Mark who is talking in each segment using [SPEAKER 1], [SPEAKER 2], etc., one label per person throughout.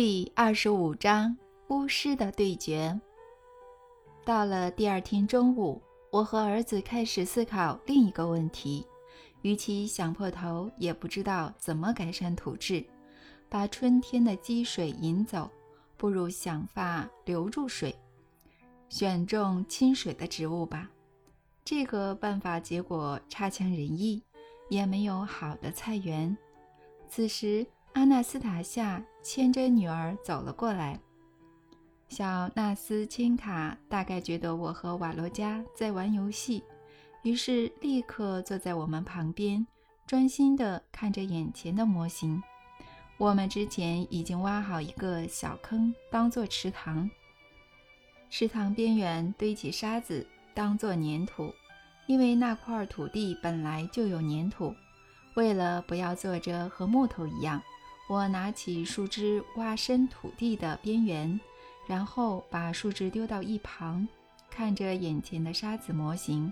[SPEAKER 1] 第二十五章巫师的对决。到了第二天中午，我和儿子开始思考另一个问题：与其想破头，也不知道怎么改善土质，把春天的积水引走，不如想法留住水，选种亲水的植物吧。这个办法结果差强人意，也没有好的菜园。此时。阿纳斯塔夏牵着女儿走了过来。小纳斯钦卡大概觉得我和瓦罗加在玩游戏，于是立刻坐在我们旁边，专心地看着眼前的模型。我们之前已经挖好一个小坑，当做池塘。池塘边缘堆起沙子，当做粘土，因为那块土地本来就有粘土。为了不要做着和木头一样。我拿起树枝挖深土地的边缘，然后把树枝丢到一旁，看着眼前的沙子模型。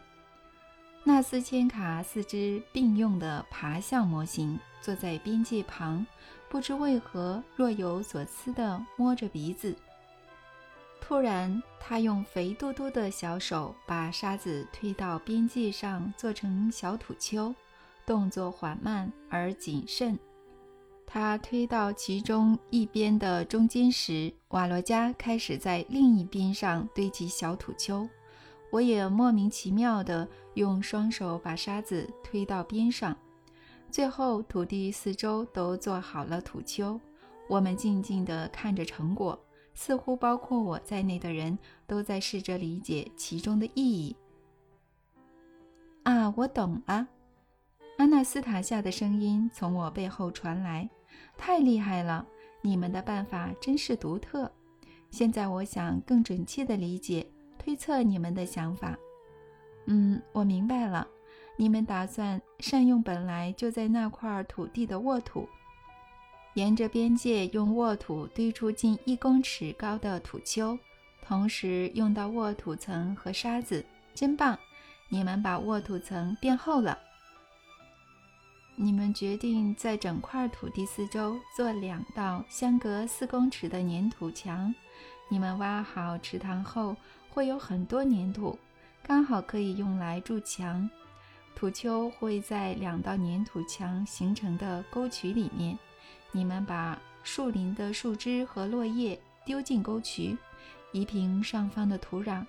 [SPEAKER 1] 纳斯千卡四肢并用的爬向模型坐在边界旁，不知为何若有所思地摸着鼻子。突然，他用肥嘟嘟的小手把沙子推到边界上，做成小土丘，动作缓慢而谨慎。他推到其中一边的中间时，瓦罗加开始在另一边上堆积小土丘。我也莫名其妙地用双手把沙子推到边上。最后，土地四周都做好了土丘。我们静静地看着成果，似乎包括我在内的人都在试着理解其中的意义。啊，我懂了！阿纳斯塔夏的声音从我背后传来。太厉害了！你们的办法真是独特。现在我想更准确地理解、推测你们的想法。嗯，我明白了。你们打算善用本来就在那块土地的沃土，沿着边界用沃土堆出近一公尺高的土丘，同时用到沃土层和沙子。真棒！你们把沃土层变厚了。你们决定在整块土地四周做两道相隔四公尺的粘土墙。你们挖好池塘后，会有很多粘土，刚好可以用来筑墙。土丘会在两道粘土墙形成的沟渠里面。你们把树林的树枝和落叶丢进沟渠，移平上方的土壤，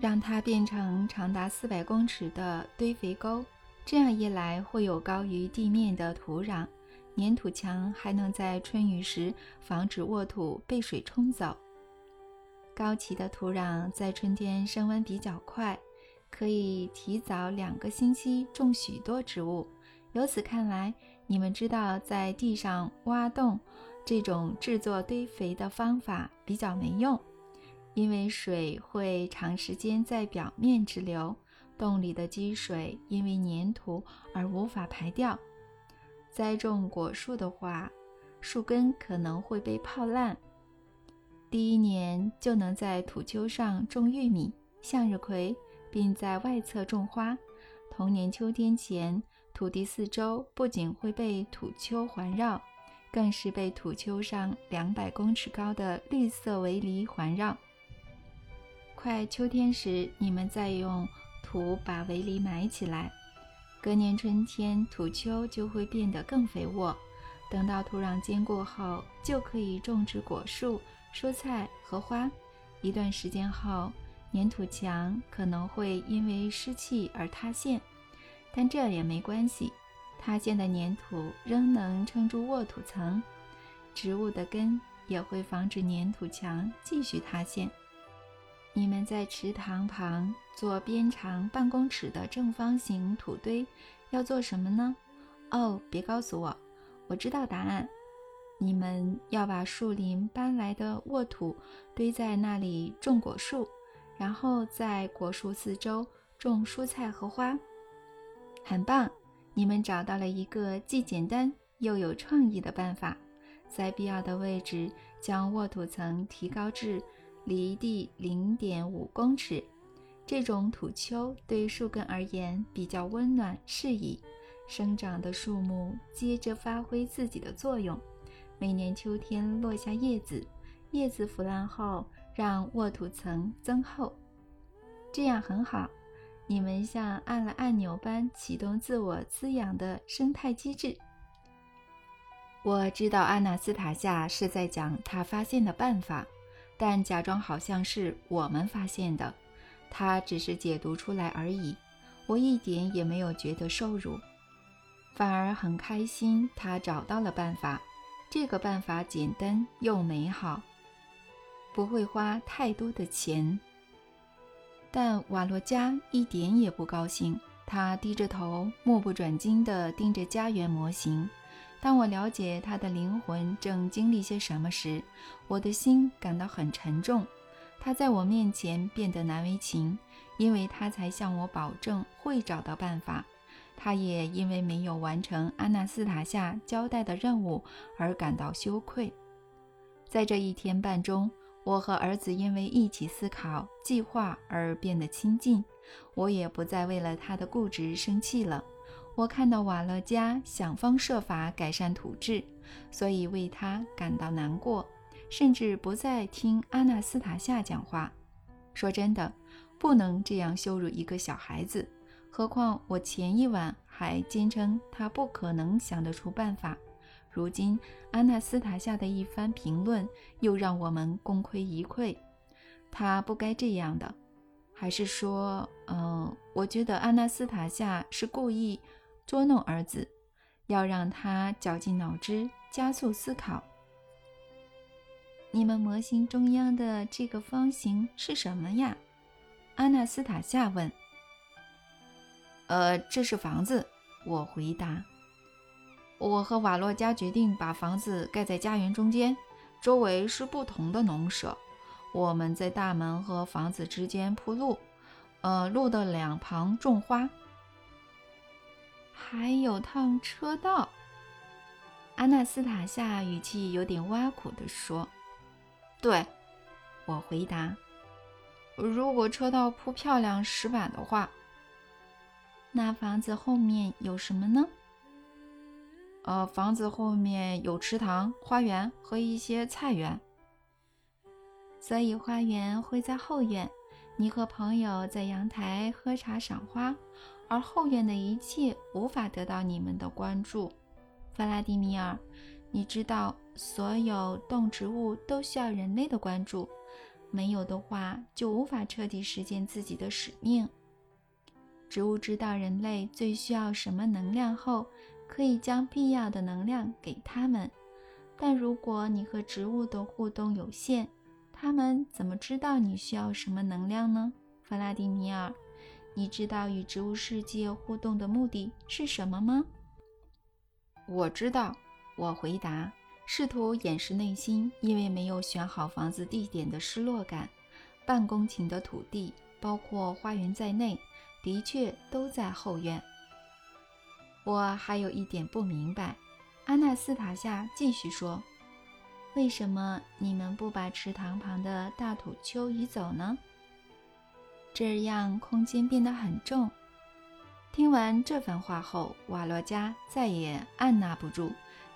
[SPEAKER 1] 让它变成长达四百公尺的堆肥沟。这样一来，会有高于地面的土壤，粘土墙还能在春雨时防止沃土被水冲走。高起的土壤在春天升温比较快，可以提早两个星期种许多植物。由此看来，你们知道在地上挖洞这种制作堆肥的方法比较没用，因为水会长时间在表面滞留。洞里的积水因为粘土而无法排掉。栽种果树的话，树根可能会被泡烂。第一年就能在土丘上种玉米、向日葵，并在外侧种花。同年秋天前，土地四周不仅会被土丘环绕，更是被土丘上两百公尺高的绿色围篱环绕。快秋天时，你们再用。土把围篱埋起来，隔年春天土丘就会变得更肥沃。等到土壤坚固后，就可以种植果树、蔬菜和花。一段时间后，粘土墙可能会因为湿气而塌陷，但这也没关系，塌陷的粘土仍能撑住沃土层，植物的根也会防止粘土墙继续塌陷。你们在池塘旁做边长半公尺的正方形土堆，要做什么呢？哦，别告诉我，我知道答案。你们要把树林搬来的沃土堆在那里种果树，然后在果树四周种蔬菜和花。很棒，你们找到了一个既简单又有创意的办法，在必要的位置将沃土层提高至。离地零点五公尺，这种土丘对树根而言比较温暖适宜，生长的树木接着发挥自己的作用。每年秋天落下叶子，叶子腐烂后让沃土层增厚，这样很好。你们像按了按钮般启动自我滋养的生态机制。我知道阿纳斯塔夏是在讲他发现的办法，但假装好像是我们发现的，他只是解读出来而已。我一点也没有觉得受辱，反而很开心。他找到了办法，这个办法简单又美好，不会花太多的钱。但瓦洛加一点也不高兴，他低着头，目不转睛地盯着家园模型。当我了解他的灵魂正经历些什么时，我的心感到很沉重。他在我面前变得难为情，因为他才向我保证会找到办法。他也因为没有完成安纳斯塔夏交代的任务而感到羞愧。在这一天半中。我和儿子因为一起思考计划而变得亲近，我也不再为了他的固执生气了。我看到瓦勒加想方设法改善土质，所以为他感到难过，甚至不再听阿纳斯塔夏讲话。说真的，不能这样羞辱一个小孩子，何况我前一晚还坚称他不可能想得出办法。如今，阿纳斯塔夏的一番评论又让我们功亏一篑。他不该这样的，还是说，嗯，我觉得阿纳斯塔夏是故意捉弄儿子，要让他绞尽脑汁，加速思考。你们模型中央的这个方形是什么呀？阿纳斯塔夏问。呃，这是房子，我回答。我和瓦洛加决定把房子盖在家园中间，周围是不同的农舍。我们在大门和房子之间铺路，呃，路的两旁种花，还有趟车道。阿纳斯塔夏语气有点挖苦地说：“对，我回答，如果车道铺漂亮石板的话，那房子后面有什么呢？”呃，房子后面有池塘、花园和一些菜园，所以花园会在后院。你和朋友在阳台喝茶赏花，而后院的一切无法得到你们的关注。弗拉迪米尔，你知道，所有动植物都需要人类的关注，没有的话就无法彻底实现自己的使命。植物知道人类最需要什么能量后。可以将必要的能量给他们，但如果你和植物的互动有限，他们怎么知道你需要什么能量呢？弗拉迪米尔，你知道与植物世界互动的目的是什么吗？我知道，我回答，试图掩饰内心因为没有选好房子地点的失落感。半公顷的土地，包括花园在内，的确都在后院。我还有一点不明白，阿纳斯塔夏继续说：“为什么你们不把池塘旁的大土丘移走呢？这样空间变得很重。”听完这番话后，瓦洛加再也按捺不住，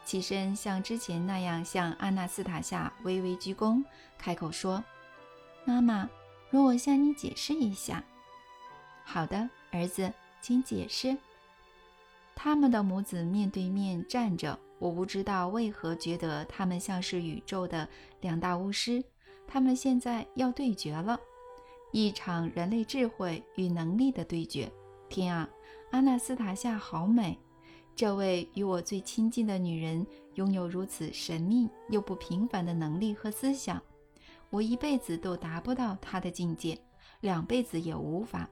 [SPEAKER 1] 起身像之前那样向阿纳斯塔夏微微鞠躬，开口说：“妈妈，容我向你解释一下。”“好的，儿子，请解释。”他们的母子面对面站着，我不知道为何觉得他们像是宇宙的两大巫师。他们现在要对决了，一场人类智慧与能力的对决。天啊，阿纳斯塔夏好美！这位与我最亲近的女人拥有如此神秘又不平凡的能力和思想，我一辈子都达不到她的境界，两辈子也无法。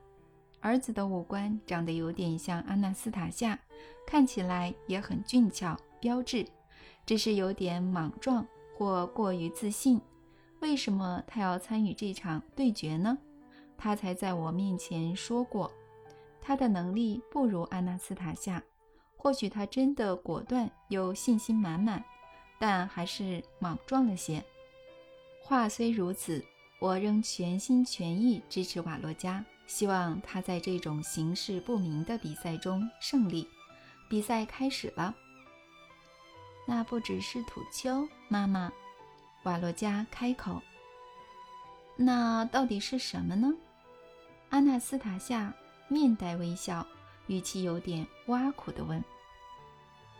[SPEAKER 1] 儿子的五官长得有点像阿纳斯塔夏，看起来也很俊俏标致，只是有点莽撞或过于自信。为什么他要参与这场对决呢？他才在我面前说过，他的能力不如阿纳斯塔夏。或许他真的果断又信心满满，但还是莽撞了些。话虽如此，我仍全心全意支持瓦洛加。希望他在这种形势不明的比赛中胜利。比赛开始了。那不只是土丘，妈妈。瓦洛加开口。那到底是什么呢？阿纳斯塔夏面带微笑，语气有点挖苦地问：“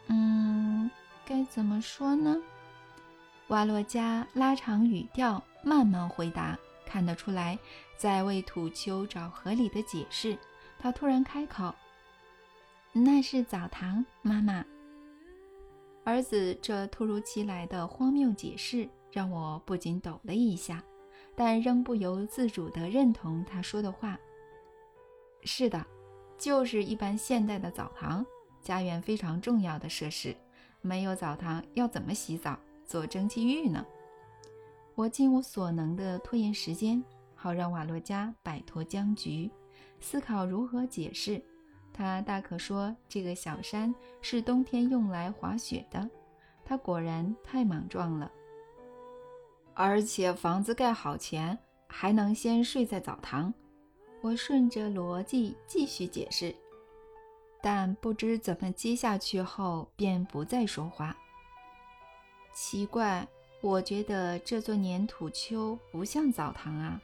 [SPEAKER 1] 嗯，该怎么说呢？”瓦洛加拉长语调，慢慢回答。看得出来，在为土丘找合理的解释。他突然开口：“那是澡堂，妈妈。”儿子这突如其来的荒谬解释让我不禁抖了一下，但仍不由自主地认同他说的话。是的，就是一般现代的澡堂，家园非常重要的设施。没有澡堂，要怎么洗澡、做蒸汽浴呢？我尽我所能地拖延时间，好让瓦洛加摆脱僵局，思考如何解释。他大可说这个小山是冬天用来滑雪的。他果然太莽撞了。而且房子盖好前还能先睡在澡堂。我顺着逻辑继续解释，但不知怎么接下去后便不再说话。奇怪。我觉得这座粘土丘不像澡堂啊，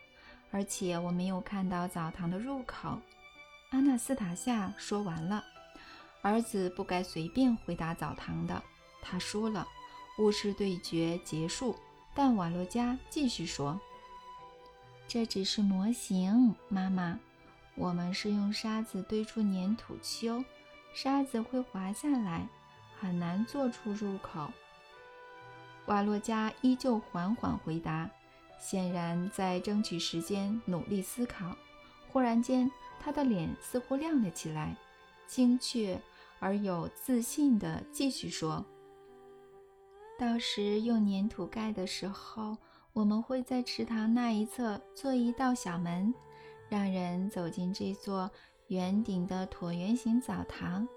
[SPEAKER 1] 而且我没有看到澡堂的入口。阿纳斯塔夏说完了，儿子不该随便回答澡堂的。他输了，巫师对决结束。但瓦洛加继续说：“这只是模型，妈妈。我们是用沙子堆出粘土丘，沙子会滑下来，很难做出入口。”瓦洛加依旧缓缓回答，显然在争取时间，努力思考。忽然间，他的脸似乎亮了起来，精确而有自信地继续说：“到时用粘土盖的时候，我们会在池塘那一侧做一道小门，让人走进这座圆顶的椭圆形澡堂。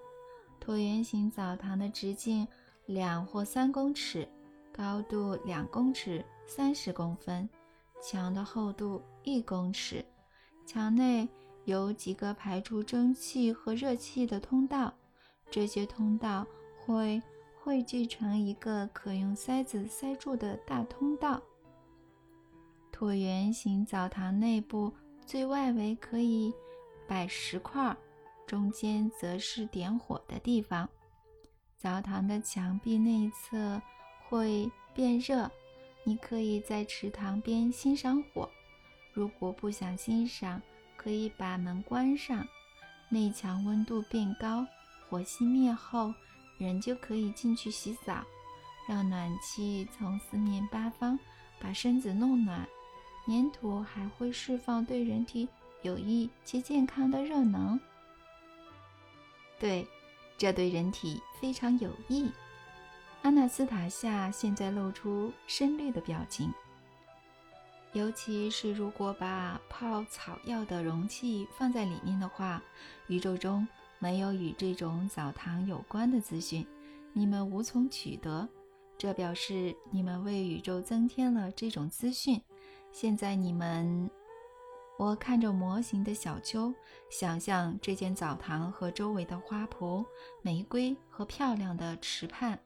[SPEAKER 1] 椭圆形澡堂的直径两或三公尺。”高度两公尺三十公分，墙的厚度一公尺，墙内有几个排出蒸汽和热气的通道，这些通道会汇聚成一个可用塞子塞住的大通道。椭圆形澡堂内部最外围可以摆石块，中间则是点火的地方。澡堂的墙壁内侧。会变热，你可以在池塘边欣赏火。如果不想欣赏，可以把门关上。内墙温度变高，火熄灭后，人就可以进去洗澡，让暖气从四面八方把身子弄暖。粘土还会释放对人体有益且健康的热能。对，这对人体非常有益。阿纳斯塔夏现在露出深绿的表情，尤其是如果把泡草药的容器放在里面的话，宇宙中没有与这种澡堂有关的资讯，你们无从取得。这表示你们为宇宙增添了这种资讯。现在你们，我看着模型的小丘，想象这间澡堂和周围的花圃、玫瑰和漂亮的池畔。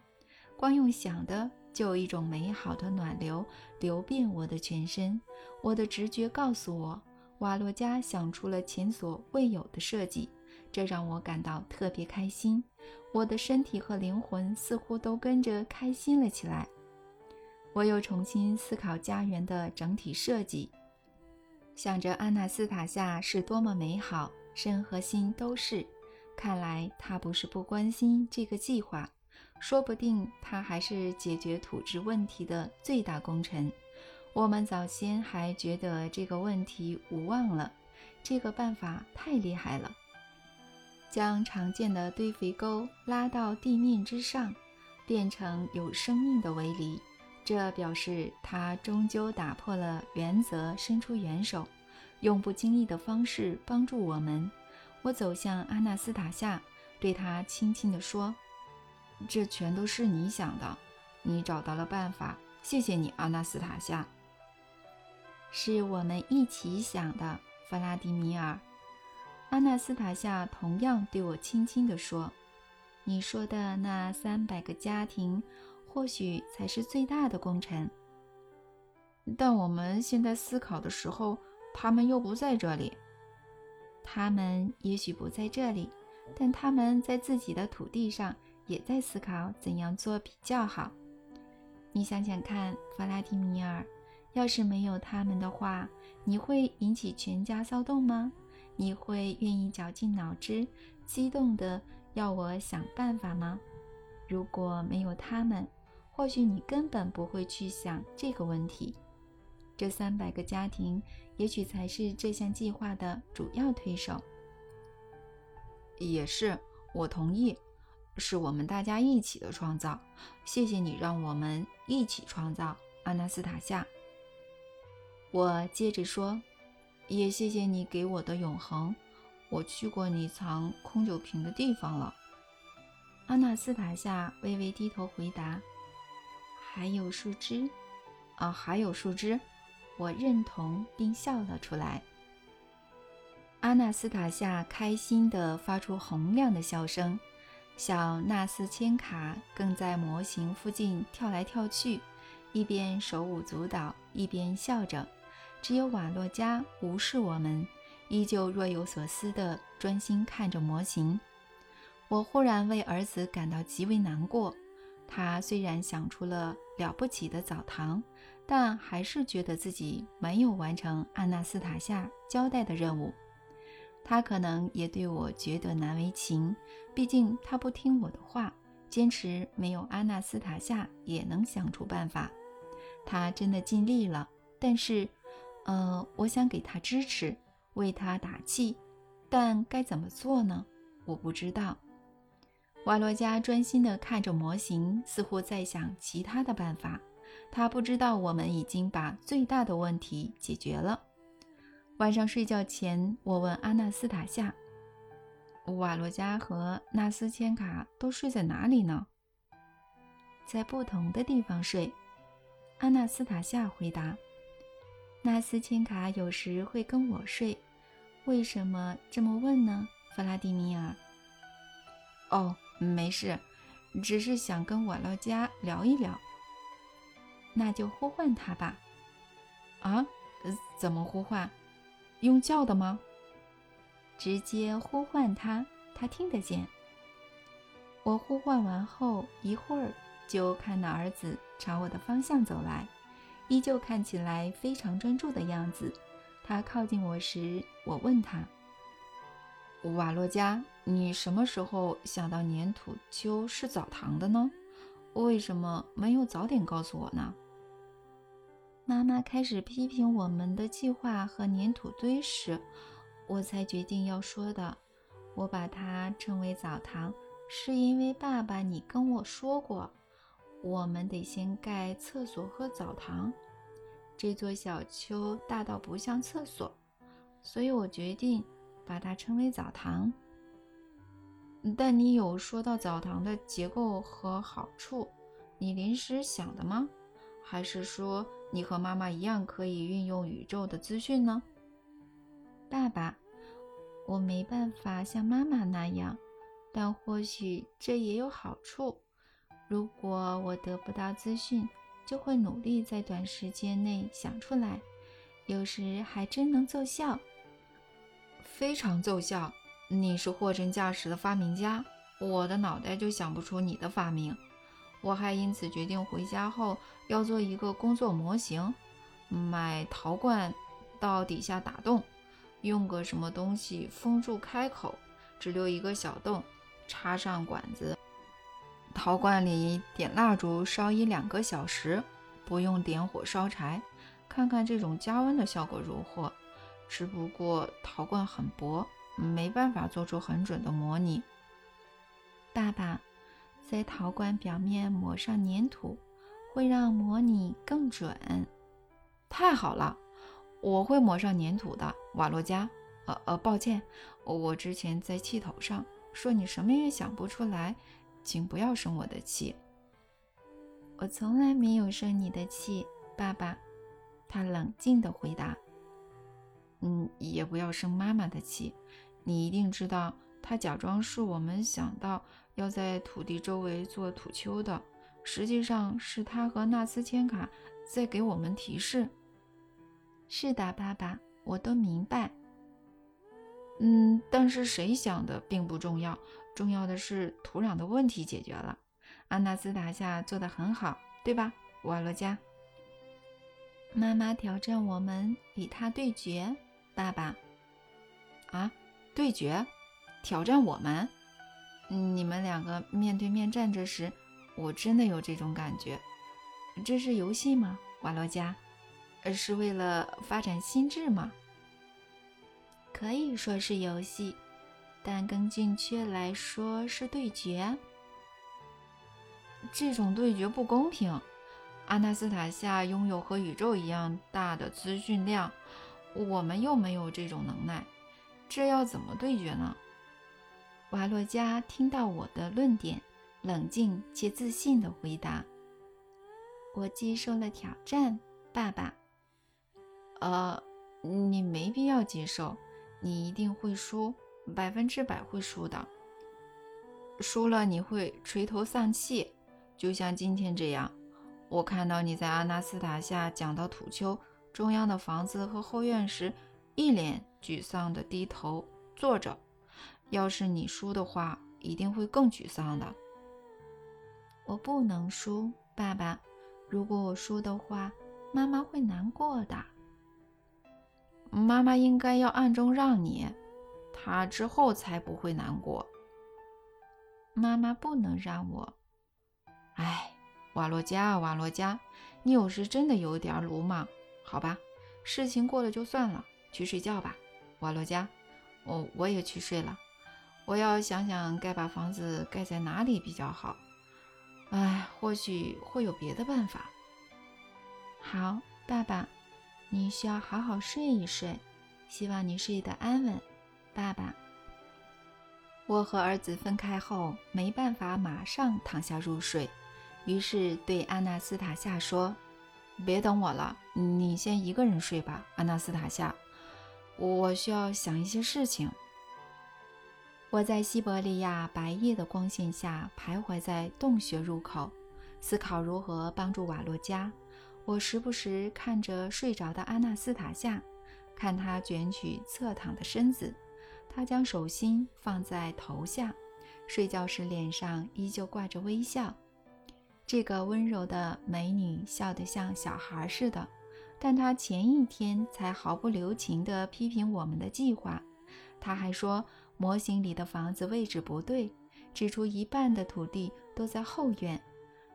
[SPEAKER 1] 光用想的，就有一种美好的暖流流遍我的全身。我的直觉告诉我，瓦洛加想出了前所未有的设计，这让我感到特别开心。我的身体和灵魂似乎都跟着开心了起来。我又重新思考家园的整体设计，想着安纳斯塔夏是多么美好，身和心都是。看来他不是不关心这个计划。说不定他还是解决土质问题的最大功臣。我们早先还觉得这个问题无望了，这个办法太厉害了。将常见的堆肥沟拉到地面之上，变成有生命的围篱，这表示他终究打破了原则，伸出援手，用不经意的方式帮助我们。我走向阿纳斯塔夏，对他轻轻地说。这全都是你想的，你找到了办法，谢谢你，阿纳斯塔夏。是我们一起想的，弗拉迪米尔。阿纳斯塔夏同样对我轻轻地说：“你说的那三百个家庭，或许才是最大的功臣。
[SPEAKER 2] 但我们现在思考的时候，他们又不在这里。
[SPEAKER 1] 他们也许不在这里，但他们在自己的土地上，也在思考怎样做比较好。你想想看，弗拉迪米尔，要是没有他们的话，你会引起全家骚动吗？你会愿意绞尽脑汁、激动的要我想办法吗？如果没有他们，或许你根本不会去想这个问题。这三百个家庭，也许才是这项计划的主要推手。
[SPEAKER 2] 也是，我同意，是我们大家一起的创造。谢谢你让我们一起创造，阿纳斯塔夏。
[SPEAKER 1] 我接着说，
[SPEAKER 2] 也谢谢你给我的永恒。我去过你藏空酒瓶的地方了。
[SPEAKER 1] 阿纳斯塔夏微微低头回答：“还有树枝，
[SPEAKER 2] 啊，还有树枝。”
[SPEAKER 1] 我认同并笑了出来。阿纳斯塔夏开心地发出洪亮的笑声，小纳斯千卡更在模型附近跳来跳去，一边手舞足蹈，一边笑着。只有瓦洛加无视我们，依旧若有所思地专心看着模型。我忽然为儿子感到极为难过。他虽然想出了了不起的澡堂。但还是觉得自己没有完成安纳斯塔夏交代的任务。他可能也对我觉得难为情，毕竟他不听我的话，坚持没有安纳斯塔夏也能想出办法。他真的尽力了，但是，呃，我想给他支持，为他打气，但该怎么做呢？我不知道。瓦罗加专心地看着模型，似乎在想其他的办法。他不知道我们已经把最大的问题解决了。晚上睡觉前，我问阿纳斯塔夏：“瓦罗加和纳斯千卡都睡在哪里呢？”“在不同的地方睡。”阿纳斯塔夏回答。“纳斯千卡有时会跟我睡，为什么这么问呢，弗拉迪米尔？”“
[SPEAKER 2] 哦，没事，只是想跟瓦罗加聊一聊。”
[SPEAKER 1] 那就呼唤他吧。
[SPEAKER 2] 啊，怎么呼唤？用叫的吗？
[SPEAKER 1] 直接呼唤他，他听得见。我呼唤完后一会儿，就看到儿子朝我的方向走来，依旧看起来非常专注的样子。他靠近我时，我问他：“
[SPEAKER 2] 瓦洛加，你什么时候想到粘土丘是澡堂的呢？为什么没有早点告诉我呢？”
[SPEAKER 1] 妈妈开始批评我们的计划和粘土堆时，我才决定要说的。我把它称为澡堂，是因为爸爸你跟我说过，我们得先盖厕所和澡堂。这座小丘大到不像厕所，所以我决定把它称为澡堂。
[SPEAKER 2] 但你有说到澡堂的结构和好处，你临时想的吗？还是说？你和妈妈一样可以运用宇宙的资讯呢，
[SPEAKER 1] 爸爸。我没办法像妈妈那样，但或许这也有好处。如果我得不到资讯，就会努力在短时间内想出来，有时还真能奏效，
[SPEAKER 2] 非常奏效。你是货真价实的发明家，我的脑袋就想不出你的发明。我还因此决定回家后要做一个工作模型，买陶罐到底下打洞，用个什么东西封住开口，只留一个小洞，插上管子。陶罐里点蜡烛烧一两个小时，不用点火烧柴，看看这种加温的效果如何。只不过陶罐很薄，没办法做出很准的模拟。
[SPEAKER 1] 爸爸。在陶罐表面抹上粘土，会让模拟更准。
[SPEAKER 2] 太好了，我会抹上粘土的，瓦洛加。呃呃，抱歉，我之前在气头上说你什么也想不出来，请不要生我的气。
[SPEAKER 1] 我从来没有生你的气，爸爸。他冷静地回答。
[SPEAKER 2] 嗯，也不要生妈妈的气。你一定知道，他假装是我们想到要在土地周围做土丘的，实际上是他和纳斯千卡在给我们提示。
[SPEAKER 1] 是的，爸爸，我都明白。
[SPEAKER 2] 嗯，但是谁想的并不重要，重要的是土壤的问题解决了。阿纳斯塔夏做得很好，对吧，瓦罗加？
[SPEAKER 1] 妈妈挑战我们与他对决，爸爸。
[SPEAKER 2] 啊，对决？挑战我们？你们两个面对面站着时，我真的有这种感觉。
[SPEAKER 1] 这是游戏吗，瓦罗加？
[SPEAKER 2] 是为了发展心智吗？
[SPEAKER 1] 可以说是游戏，但更准确来说是对决。
[SPEAKER 2] 这种对决不公平。阿纳斯塔夏拥有和宇宙一样大的资讯量，我们又没有这种能耐，这要怎么对决呢？
[SPEAKER 1] 瓦洛加听到我的论点，冷静且自信地回答：“我接受了挑战，爸爸。”
[SPEAKER 2] 呃，你没必要接受，你一定会输，百分之百会输的。输了你会垂头丧气，就像今天这样。我看到你在阿纳斯塔夏讲到土丘中央的房子和后院时，一脸沮丧地低头坐着。要是你输的话，一定会更沮丧的。
[SPEAKER 1] 我不能输，爸爸。如果我输的话，妈妈会难过的。
[SPEAKER 2] 妈妈应该要暗中让你，她之后才不会难过。
[SPEAKER 1] 妈妈不能让我。
[SPEAKER 2] 哎。瓦洛加，瓦洛加，你有时真的有点鲁莽，好吧？事情过了就算了，去睡觉吧，瓦洛加。我我也去睡了，我要想想该把房子盖在哪里比较好。哎，或许会有别的办法。
[SPEAKER 1] 好，爸爸，你需要好好睡一睡，希望你睡得安稳，爸爸。我和儿子分开后，没办法马上躺下入睡。于是对阿纳斯塔夏说：“
[SPEAKER 2] 别等我了，你先一个人睡吧，阿纳斯塔夏。我需要想一些事情。”
[SPEAKER 1] 我在西伯利亚白夜的光线下徘徊在洞穴入口，思考如何帮助瓦洛加。我时不时看着睡着的阿纳斯塔夏，看他卷曲侧躺的身子，他将手心放在头下，睡觉时脸上依旧挂着微笑。这个温柔的美女笑得像小孩似的，但她前一天才毫不留情地批评我们的计划。她还说模型里的房子位置不对，指出一半的土地都在后院。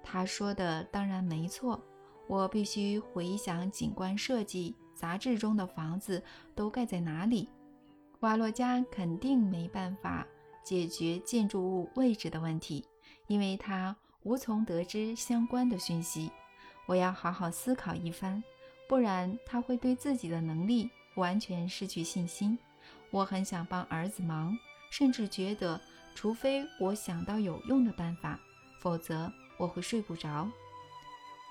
[SPEAKER 1] 她说的当然没错，我必须回想景观设计杂志中的房子都盖在哪里。瓦洛加肯定没办法解决建筑物位置的问题，因为他。无从得知相关的讯息，我要好好思考一番，不然他会对自己的能力完全失去信心。我很想帮儿子忙，甚至觉得，除非我想到有用的办法，否则我会睡不着。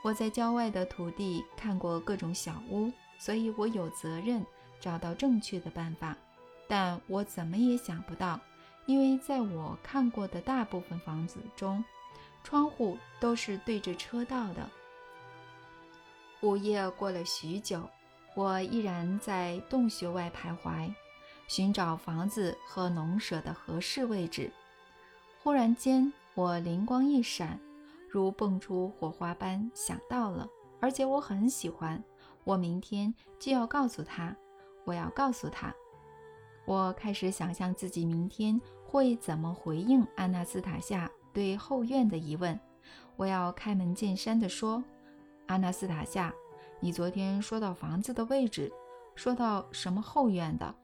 [SPEAKER 1] 我在郊外的土地看过各种小屋，所以我有责任找到正确的办法。但我怎么也想不到，因为在我看过的大部分房子中，窗户都是对着车道的。午夜过了许久，我依然在洞穴外徘徊，寻找房子和农舍的合适位置。忽然间，我灵光一闪，如蹦出火花般想到了，而且我很喜欢。我明天就要告诉他，我要告诉他。我开始想象自己明天会怎么回应安纳斯塔夏。对后院的疑问，我要开门见山地说：“阿纳斯塔夏，你昨天说到房子的位置，说到什么后院的？”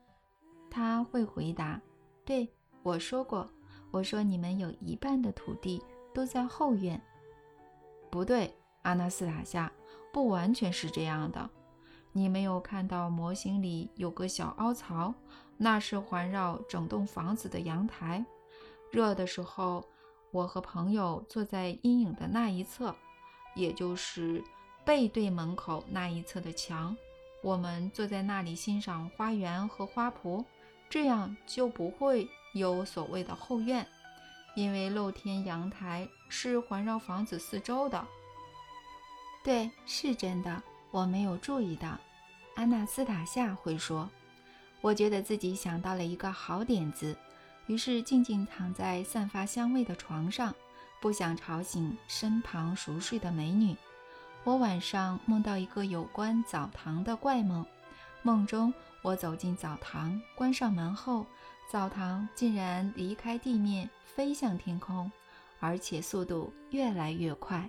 [SPEAKER 1] 他会回答：“对我说过，我说你们有一半的土地都在后院。”
[SPEAKER 2] 不对，阿纳斯塔夏，不完全是这样的。你没有看到模型里有个小凹槽，那是环绕整栋房子的阳台。热的时候。我和朋友坐在阴影的那一侧，也就是背对门口那一侧的墙。我们坐在那里欣赏花园和花圃，这样就不会有所谓的后院，因为露天阳台是环绕房子四周的。
[SPEAKER 1] 对，是真的，我没有注意到。安娜斯塔夏会说：“我觉得自己想到了一个好点子，于是静静躺在散发香味的床上，不想吵醒身旁熟睡的美女。我晚上梦到一个有关澡堂的怪梦，梦中我走进澡堂，关上门后，澡堂竟然离开地面，飞向天空，而且速度越来越快。”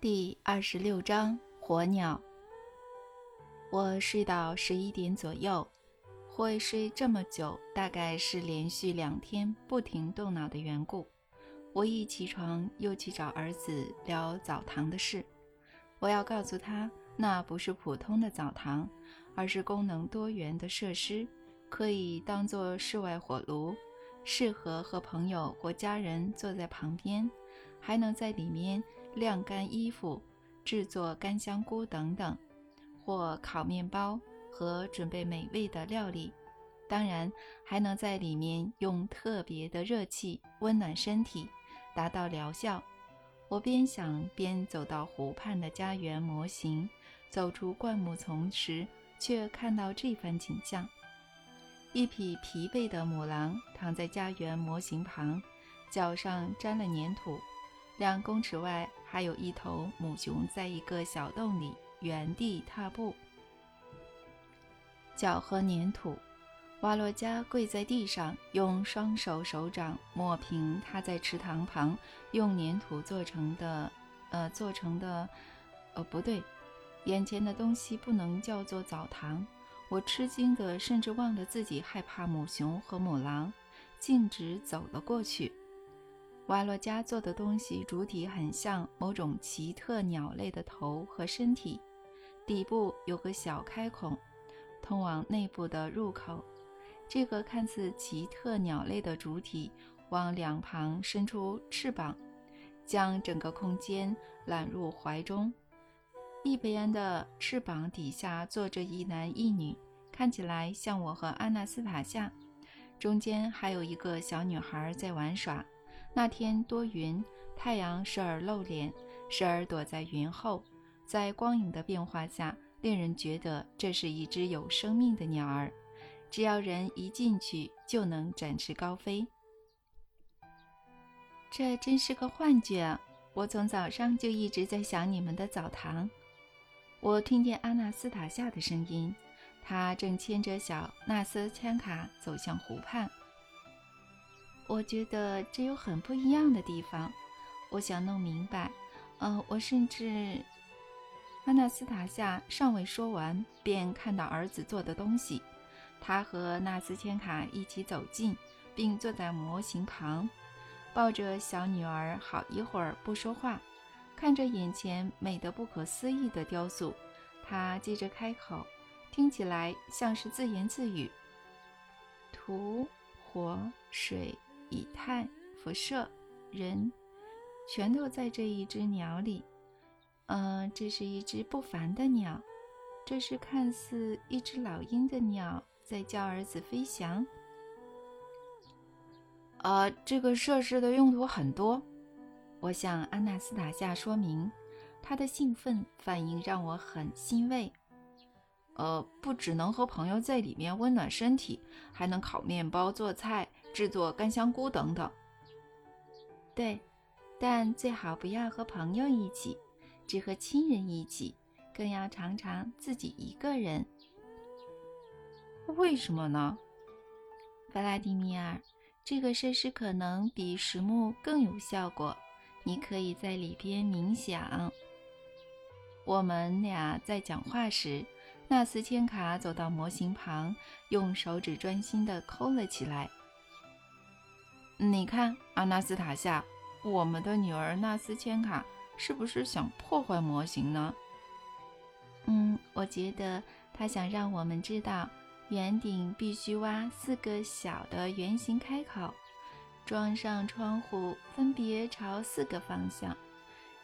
[SPEAKER 1] 第二十六章火鸟。我睡到十一点左右，会睡这么久，大概是连续两天不停动脑的缘故。我一起床又去找儿子聊澡堂的事，我要告诉他，那不是普通的澡堂，而是功能多元的设施，可以当做室外火炉，适合和朋友或家人坐在旁边，还能在里面。晾干衣服、制作干香菇等等，或烤面包和准备美味的料理，当然还能在里面用特别的热气温暖身体，达到疗效。我边想边走到湖畔的家园模型，走出灌木丛时，却看到这番景象：一匹疲惫的母狼躺在家园模型旁，脚上沾了粘土。两公尺外还有一头母熊在一个小洞里原地踏步，脚和粘土。瓦洛加跪在地上，用双手手掌抹平他在池塘旁用粘土做成的，呃，做成的，呃，不对，眼前的东西不能叫做澡堂。我吃惊的甚至忘了自己害怕母熊和母狼，径直走了过去。瓦洛加做的东西主体很像某种奇特鸟类的头和身体，底部有个小开孔，通往内部的入口。这个看似奇特鸟类的主体往两旁伸出翅膀，将整个空间揽入怀中。一边的翅膀底下坐着一男一女，看起来像我和安娜斯塔夏。中间还有一个小女孩在玩耍。那天多云，太阳时而露脸，时而躲在云后，在光影的变化下，令人觉得这是一只有生命的鸟儿。只要人一进去，就能展翅高飞。这真是个幻觉！我从早上就一直在想你们的澡堂。我听见阿纳斯塔夏的声音，她正牵着小纳斯千卡走向湖畔。我觉得这有很不一样的地方，我想弄明白。呃，我甚至……阿纳斯塔夏尚未说完，便看到儿子做的东西。他和纳斯千卡一起走近，并坐在模型旁，抱着小女儿好一会儿不说话，看着眼前美得不可思议的雕塑。他接着开口，听起来像是自言自语：“土、火、水。”以太辐射，人，全都在这一只鸟里。嗯，这是一只不凡的鸟，这是看似一只老鹰的鸟在教儿子飞翔。呃，这个设施的用途很多，我向安娜斯塔夏说明，她的兴奋反应让我很欣慰。呃，不只能和朋友在里面温暖身体，还能烤面包、做菜。制作干香菇等等。对，但最好不要和朋友一起，只和亲人一起，更要常常自己一个人。为什么呢？弗拉迪米尔，这个设施可能比实木更有效果。你可以在里边冥想。我们俩在讲话时，纳斯千卡走到模型旁，用手指专心地抠了起来。你看，阿纳斯塔夏，我们的女儿纳斯千卡是不是想破坏模型呢？嗯，我觉得他想让我们知道，圆顶必须挖四个小的圆形开口，装上窗户，分别朝四个方向，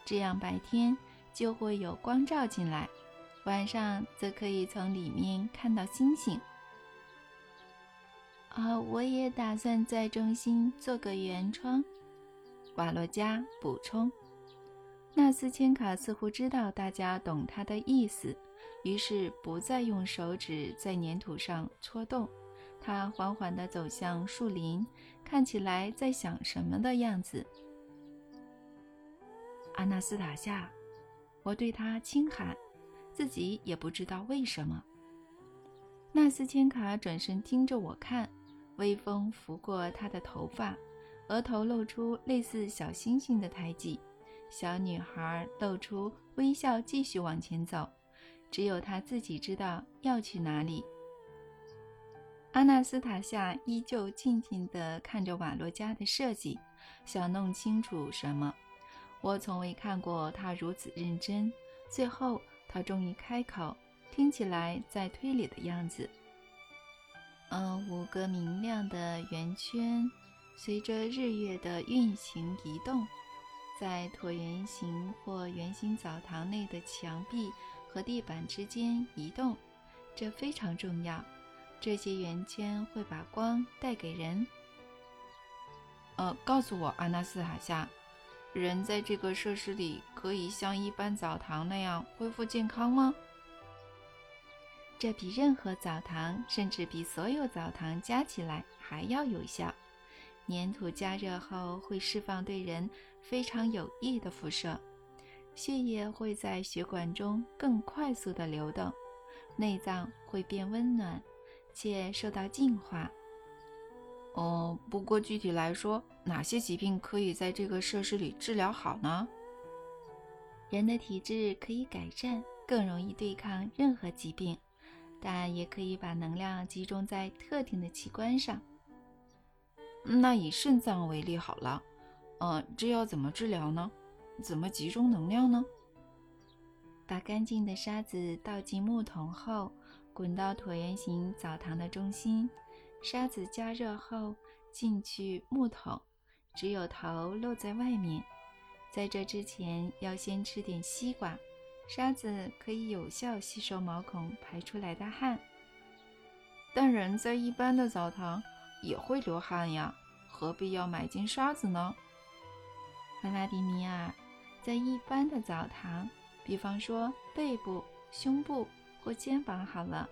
[SPEAKER 1] 这样白天就会有光照进来，晚上则可以从里面看到星星。啊，我也打算在中心做个圆窗。瓦洛加补充。纳斯千卡似乎知道大家懂他的意思，于是不再用手指在粘土上戳洞。他缓缓地走向树林，看起来在想什么的样子。阿纳斯塔夏，我对他轻喊，自己也不知道为什么。纳斯千卡转身盯着我看，微风拂过他的头发，额头露出类似小星星的胎记。小女孩露出微笑，继续往前走。只有她自己知道要去哪里。阿纳斯塔夏依旧静静地看着瓦洛加的设计，想弄清楚什么。我从未看过他如此认真。最后，他终于开口，听起来在推理的样子。嗯，五个明亮的圆圈，随着日月的运行移动，在椭圆形或圆形澡堂内的墙壁和地板之间移动。这非常重要。这些圆圈会把光带给人。
[SPEAKER 2] 呃，告诉我，阿纳斯塔夏。人在这个设施里可以像一般澡堂那样恢复健康吗？
[SPEAKER 1] 这比任何澡堂，甚至比所有澡堂加起来还要有效。粘土加热后会释放对人非常有益的辐射，血液会在血管中更快速地流动，内脏会变温暖且受到净化。
[SPEAKER 2] 哦，不过具体来说，哪些疾病可以在这个设施里治疗好呢？
[SPEAKER 1] 人的体质可以改善，更容易对抗任何疾病，但也可以把能量集中在特定的器官上。
[SPEAKER 2] 那以肾脏为例好了，嗯，这要怎么治疗呢？怎么集中能量呢？
[SPEAKER 1] 把干净的沙子倒进木桶后，滚到椭圆形澡堂的中心。沙子加热后进去木桶，只有头露在外面。在这之前，要先吃点西瓜。沙子可以有效吸收毛孔排出来的汗。
[SPEAKER 2] 但人在一般的澡堂也会流汗呀，何必要买金刷子呢？
[SPEAKER 1] 弗拉迪米尔，在一般的澡堂，比方说背部、胸部或肩膀，好了。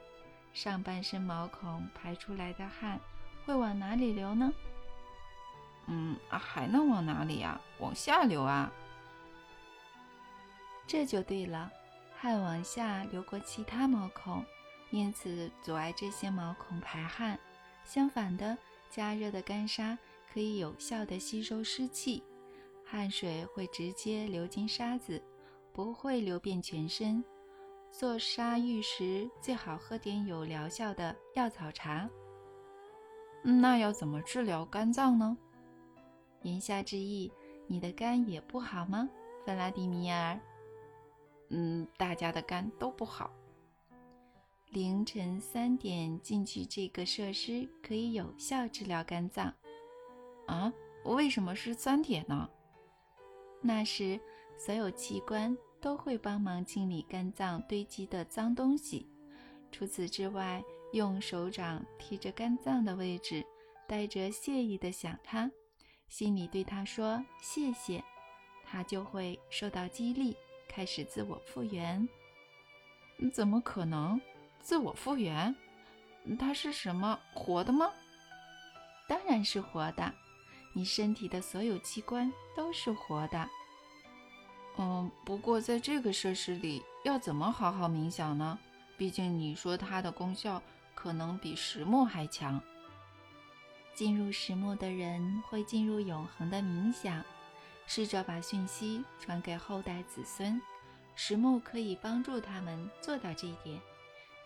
[SPEAKER 1] 上半身毛孔排出来的汗会往哪里流呢？
[SPEAKER 2] 嗯，还能往哪里呀？往下流啊！
[SPEAKER 1] 这就对了，汗往下流过其他毛孔，因此阻碍这些毛孔排汗。相反的，加热的干沙可以有效地吸收湿气，汗水会直接流进沙子，不会流遍全身。做沙浴时最好喝点有疗效的药草茶。
[SPEAKER 2] 那要怎么治疗肝脏呢？
[SPEAKER 1] 言下之意，你的肝也不好吗，弗拉迪米尔？
[SPEAKER 2] 嗯，大家的肝都不好。
[SPEAKER 1] 凌晨三点进去这个设施可以有效治疗肝脏。
[SPEAKER 2] 啊？为什么是三点呢？
[SPEAKER 1] 那时所有器官。都会帮忙清理肝脏堆积的脏东西。除此之外，用手掌贴着肝脏的位置，带着谢意的想它，心里对它说谢谢，它就会受到激励，开始自我复原。
[SPEAKER 2] 怎么可能？自我复原？它是什么活的吗？
[SPEAKER 1] 当然是活的。你身体的所有器官都是活的。
[SPEAKER 2] 嗯，不过在这个设施里要怎么好好冥想呢？毕竟你说它的功效可能比石墨还强。
[SPEAKER 1] 进入石墨的人会进入永恒的冥想，试着把讯息传给后代子孙。石墨可以帮助他们做到这一点，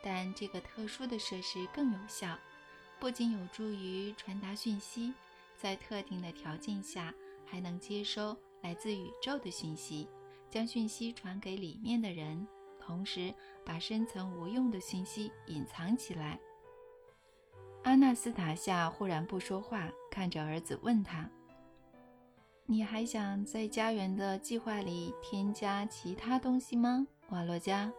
[SPEAKER 1] 但这个特殊的设施更有效，不仅有助于传达讯息，在特定的条件下还能接收来自宇宙的讯息。将讯息传给里面的人，同时把深层无用的讯息隐藏起来。阿纳斯塔夏忽然不说话，看着儿子问他：“你还想在家园的计划里添加其他东西吗，瓦洛加？”“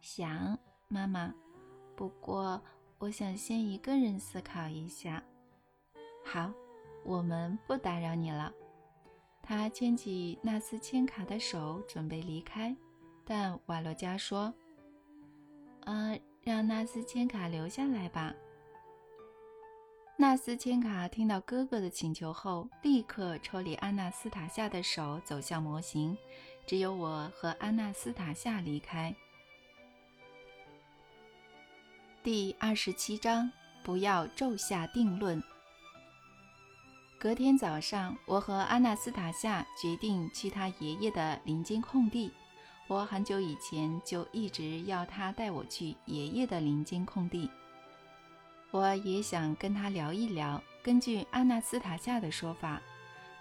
[SPEAKER 1] 想，妈妈。不过我想先一个人思考一下。好，我们不打扰你了。他牵起纳斯千卡的手，准备离开，但瓦洛加说：“呃，让纳斯千卡留下来吧。”纳斯千卡听到哥哥的请求后，立刻抽离安娜斯塔夏的手，走向模型。只有我和安娜斯塔夏离开。第二十七章：不要骤下定论。隔天早上，我和阿纳斯塔夏决定去他爷爷的林间空地。我很久以前就一直要他带我去爷爷的林间空地。我也想跟他聊一聊。根据阿纳斯塔夏的说法，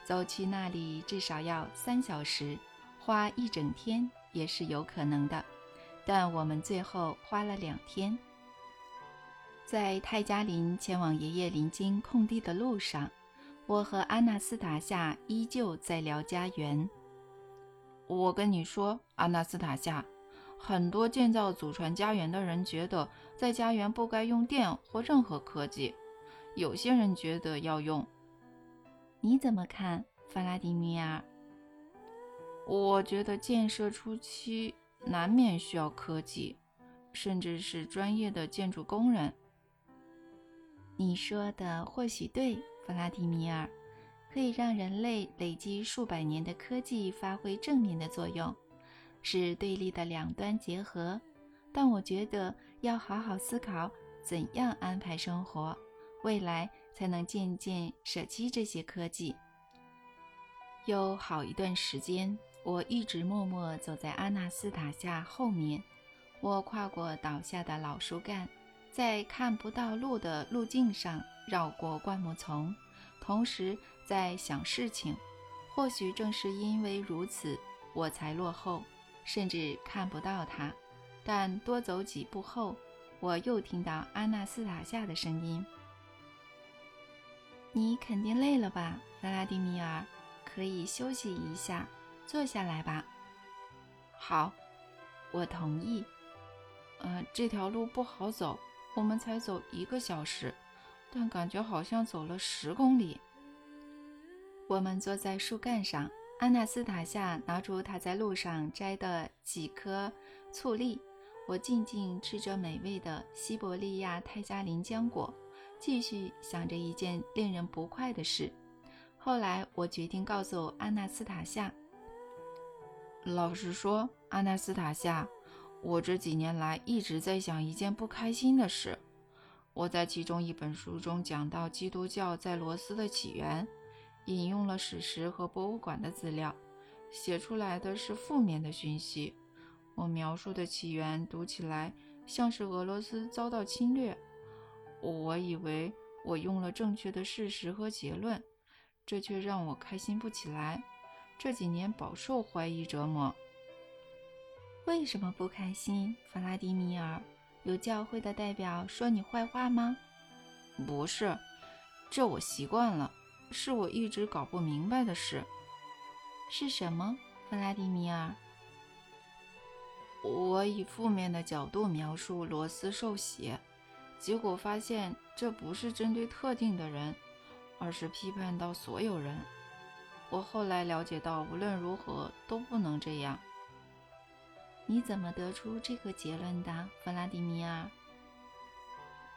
[SPEAKER 1] 走去那里至少要三小时。花一整天也是有可能的，但我们最后花了两天。在泰加林前往爷爷林间空地的路上，我和阿纳斯塔夏依旧在聊家园。
[SPEAKER 2] 我跟你说，阿纳斯塔夏，很多建造祖传家园的人觉得在家园不该用电或任何科技，有些人觉得要用。
[SPEAKER 1] 你怎么看，弗拉迪米尔？
[SPEAKER 2] 我觉得建设初期难免需要科技，甚至是专业的建筑工人。
[SPEAKER 1] 你说的或许对，弗拉迪米尔，可以让人类累积数百年的科技发挥正面的作用，是对立的两端结合。但我觉得要好好思考怎样安排生活，未来才能渐渐舍弃这些科技。有好一段时间。我一直默默走在阿纳斯塔夏后面，我跨过倒下的老树干，在看不到路的路径上绕过灌木丛，同时在想事情。或许正是因为如此，我才落后，甚至看不到他。但多走几步后，我又听到阿纳斯塔夏的声音：“你肯定累了吧，弗拉迪米尔？可以休息一下。”坐下来吧。
[SPEAKER 2] 好，
[SPEAKER 1] 我同意。
[SPEAKER 2] 呃，这条路不好走，我们才走一个小时，但感觉好像走了十公里。
[SPEAKER 1] 我们坐在树干上，安娜斯塔夏拿出她在路上摘的几颗醋栗，我静静吃着美味的西伯利亚泰加林浆果，继续想着一件令人不快的事。后来，我决定告诉安娜斯塔夏。
[SPEAKER 2] 老实说，阿纳斯塔夏，我这几年来一直在想一件不开心的事。我在其中一本书中讲到基督教在罗斯的起源，引用了史实和博物馆的资料，写出来的是负面的讯息。我描述的起源读起来像是俄罗斯遭到侵略。我以为我用了正确的事实和结论，这却让我开心不起来。这几年饱受怀疑折磨，
[SPEAKER 1] 为什么不开心，弗拉迪米尔？有教会的代表说你坏话吗？
[SPEAKER 2] 不是，这我习惯了，是我一直搞不明白的事。
[SPEAKER 1] 是什么，弗拉迪米尔？
[SPEAKER 2] 我以负面的角度描述罗斯受洗，结果发现这不是针对特定的人，而是批判到所有人。我后来了解到，无论如何都不能这样。
[SPEAKER 1] 你怎么得出这个结论的，弗拉迪米尔？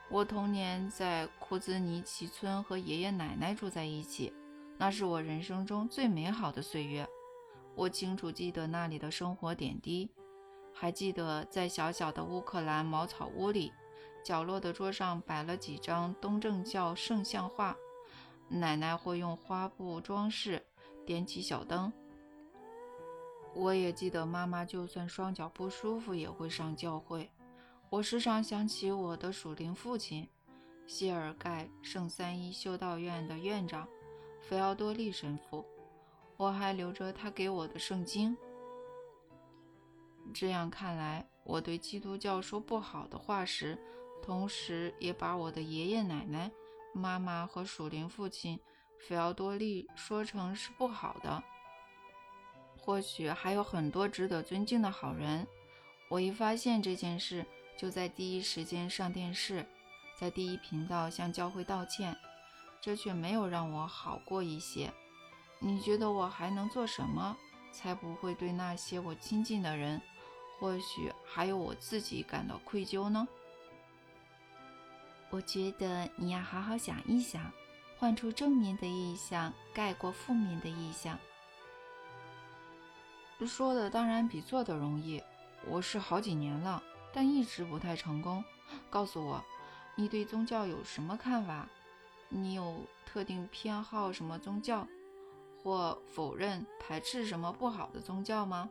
[SPEAKER 2] 我童年在库兹尼奇村和爷爷奶奶住在一起，那是我人生中最美好的岁月。我清楚记得那里的生活点滴，还记得在小小的乌克兰茅草屋里，角落的桌上摆了几张东正教圣像画，奶奶会用花布装饰。点起小灯，我也记得妈妈就算双脚不舒服也会上教会。我时常想起我的属灵父亲，谢尔盖圣三一修道院的院长菲奥多利神父。我还留着他给我的圣经。这样看来，我对基督教说不好的话时，同时也把我的爷爷奶奶、妈妈和属灵父亲。菲奥多利说成是不好的，或许还有很多值得尊敬的好人。我一发现这件事，就在第一时间上电视，在第一频道向教会道歉，这却没有让我好过一些。你觉得我还能做什么，才不会对那些我亲近的人，或许还有我自己感到愧疚呢？
[SPEAKER 1] 我觉得你要好好想一想，换出正面的意象，盖过负面的意象。
[SPEAKER 2] 说的当然比做的容易。我是好几年了，但一直不太成功。告诉我，你对宗教有什么看法？你有特定偏好什么宗教，或否认、排斥什么不好的宗教吗？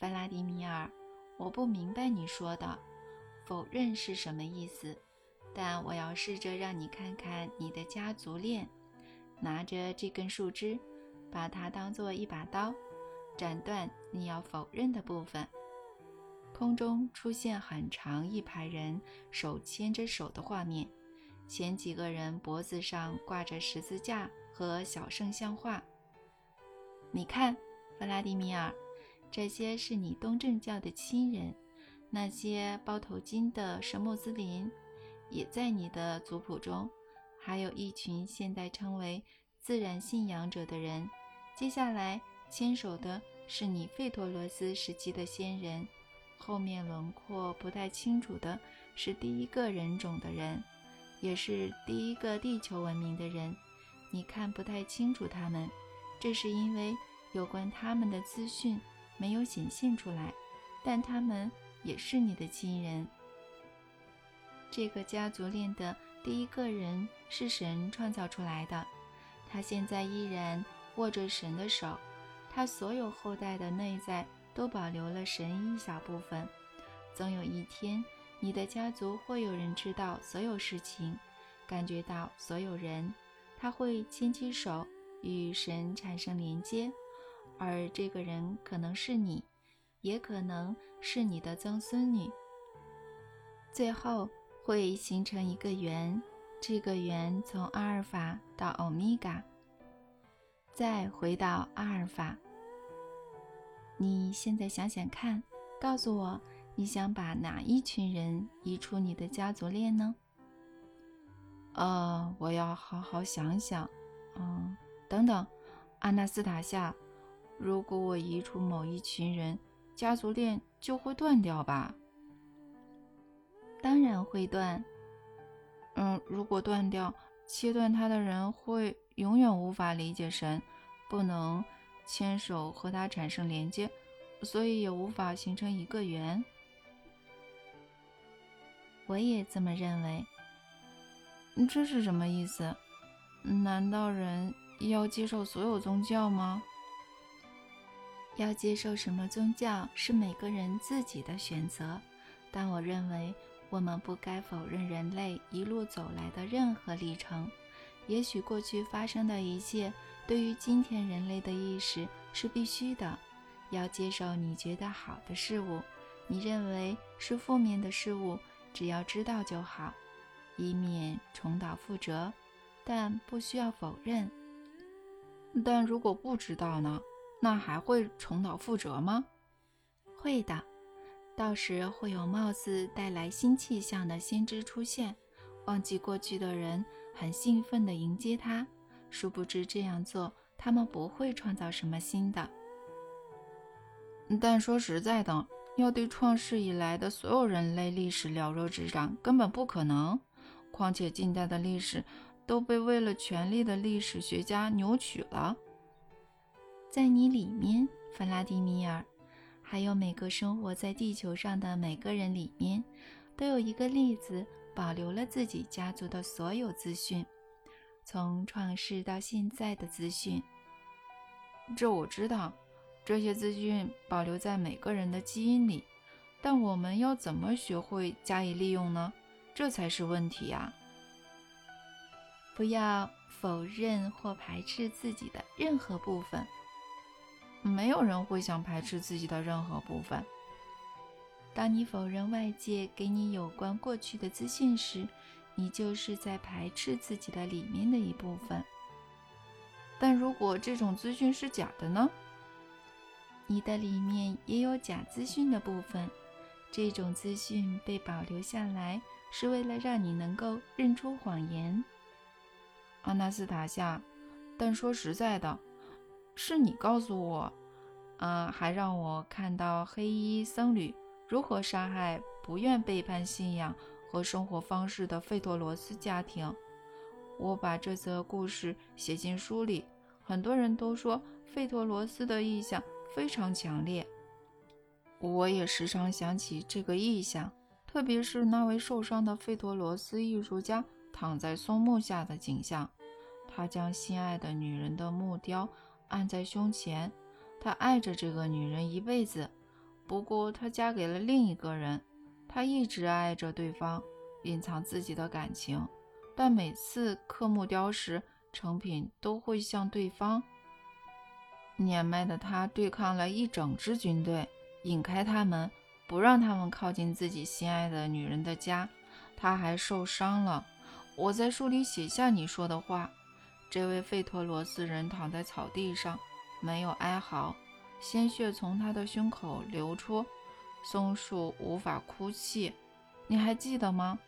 [SPEAKER 1] 弗拉迪米尔，我不明白你说的“否认”是什么意思，但我要试着让你看看你的家族链。拿着这根树枝，把它当做一把刀。斩断你要否认的部分。空中出现很长一排人手牵着手的画面，前几个人脖子上挂着十字架和小圣像画。你看，弗拉迪米尔，这些是你东正教的亲人，那些包头巾的是穆斯林，也在你的族谱中，还有一群现代称为自然信仰者的人。接下来。牵手的是你费托罗斯时期的先人，后面轮廓不太清楚的是第一个人种的人，也是第一个地球文明的人。你看不太清楚他们，这是因为有关他们的资讯没有显现出来，但他们也是你的亲人。这个家族链的第一个人是神创造出来的，他现在依然握着神的手。他所有后代的内在都保留了神一小部分。总有一天，你的家族会有人知道所有事情，感觉到所有人。他会牵起手与神产生连接，而这个人可能是你，也可能是你的曾孙女。最后会形成一个圆，这个圆从阿尔法到欧米伽，再回到阿尔法。你现在想想看，告诉我，你想把哪一群人移出你的家族链呢？
[SPEAKER 2] 呃，我要好好想想。嗯，等等，阿纳斯塔夏，如果我移除某一群人，家族链就会断掉吧？
[SPEAKER 1] 当然会断。
[SPEAKER 2] 嗯，如果断掉，切断它的人会永远无法理解神，不能。牵手和它产生连接，所以也无法形成一个圆。
[SPEAKER 1] 我也这么认为。
[SPEAKER 2] 这是什么意思？难道人要接受所有宗教吗？
[SPEAKER 1] 要接受什么宗教是每个人自己的选择，但我认为我们不该否认人类一路走来的任何历程。也许过去发生的一切。对于今天人类的意识是必须的，要接受你觉得好的事物，你认为是负面的事物，只要知道就好，以免重蹈覆辙。但不需要否认。
[SPEAKER 2] 但如果不知道呢？那还会重蹈覆辙吗？
[SPEAKER 1] 会的，到时会有貌似带来新气象的先知出现，忘记过去的人很兴奋地迎接他。殊不知这样做，他们不会创造什么新的。
[SPEAKER 2] 但说实在的，要对创世以来的所有人类历史了若指掌，根本不可能。况且近代的历史都被为了权力的历史学家扭曲了。
[SPEAKER 1] 在你里面，弗拉迪米尔，还有每个生活在地球上的每个人里面，都有一个例子保留了自己家族的所有资讯。从创世到现在的资讯，
[SPEAKER 2] 这我知道。这些资讯保留在每个人的基因里，但我们要怎么学会加以利用呢？这才是问题呀！
[SPEAKER 1] 不要否认或排斥自己的任何部分。
[SPEAKER 2] 没有人会想排斥自己的任何部分。
[SPEAKER 1] 当你否认外界给你有关过去的资讯时，你就是在排斥自己的里面的一部分，
[SPEAKER 2] 但如果这种资讯是假的呢？
[SPEAKER 1] 你的里面也有假资讯的部分，这种资讯被保留下来是为了让你能够认出谎言。
[SPEAKER 2] 阿纳斯塔夏，但说实在的，是你告诉我，啊，还让我看到黑衣僧侣如何杀害不愿背叛信仰和生活方式的费托罗斯家庭。我把这则故事写进书里，很多人都说费托罗斯的意象非常强烈。我也时常想起这个意象，特别是那位受伤的费托罗斯艺术家躺在松木下的景象。他将心爱的女人的木雕按在胸前，他爱着这个女人一辈子。不过，她嫁给了另一个人。他一直爱着对方，隐藏自己的感情，但每次刻木雕时，成品都会向对方。年迈的他对抗了一整支军队。引开他们，不让他们靠近自己心爱的女人的家。他还受伤了。我在书里写下你说的话。这位费托罗斯人躺在草地上，没有哀嚎，鲜血从他的胸口流出。松树无法哭泣。你还记得吗？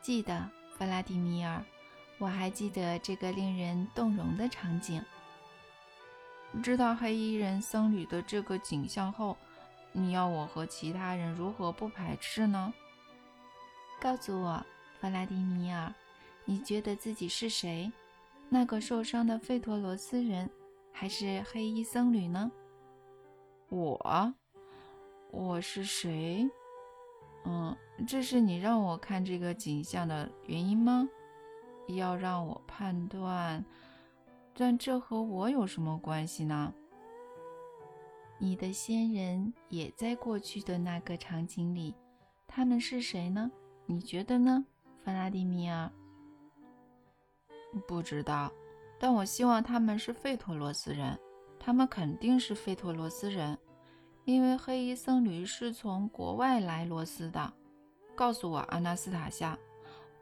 [SPEAKER 1] 记得，弗拉迪米尔。我还记得这个令人动容的场景。
[SPEAKER 2] 知道黑衣人僧侣的这个景象后，你要我和其他人如何不排斥呢？
[SPEAKER 1] 告诉我，弗拉迪米尔，你觉得自己是谁？那个受伤的费陀罗斯人，还是黑衣僧侣呢？
[SPEAKER 2] 我，我是谁？嗯，这是你让我看这个景象的原因吗？要让我判断？但这和我有什么关系呢？
[SPEAKER 1] 你的先人也在过去的那个场景里，他们是谁呢？你觉得呢，弗拉迪米尔？
[SPEAKER 2] 不知道，但我希望他们是费托罗斯人。他们肯定是费托罗斯人，因为黑衣僧侣是从国外来罗斯的。告诉我，阿纳斯塔夏，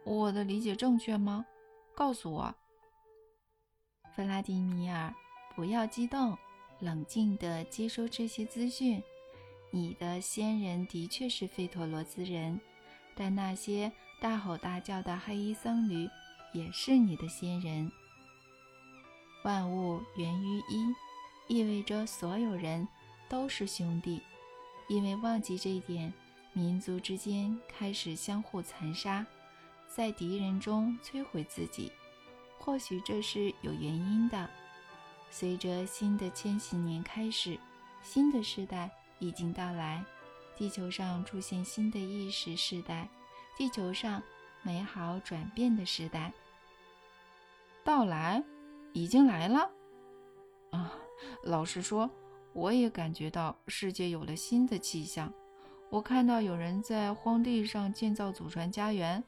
[SPEAKER 2] 我的理解正确吗？告诉我。
[SPEAKER 1] 弗拉迪米尔，不要激动，冷静地接收这些资讯。你的先人的确是费托罗斯人，但那些大吼大叫的黑衣僧侣也是你的先人。万物源于一，意味着所有人都是兄弟。因为忘记这一点，民族之间开始相互残杀，在敌人中摧毁自己。或许这是有原因的。随着新的千禧年开始，新的时代已经到来，地球上出现新的意识时代，地球上美好转变的时代
[SPEAKER 2] 到来，已经来了。啊，老实说，我也感觉到世界有了新的气象。我看到有人在荒地上建造祖传家园，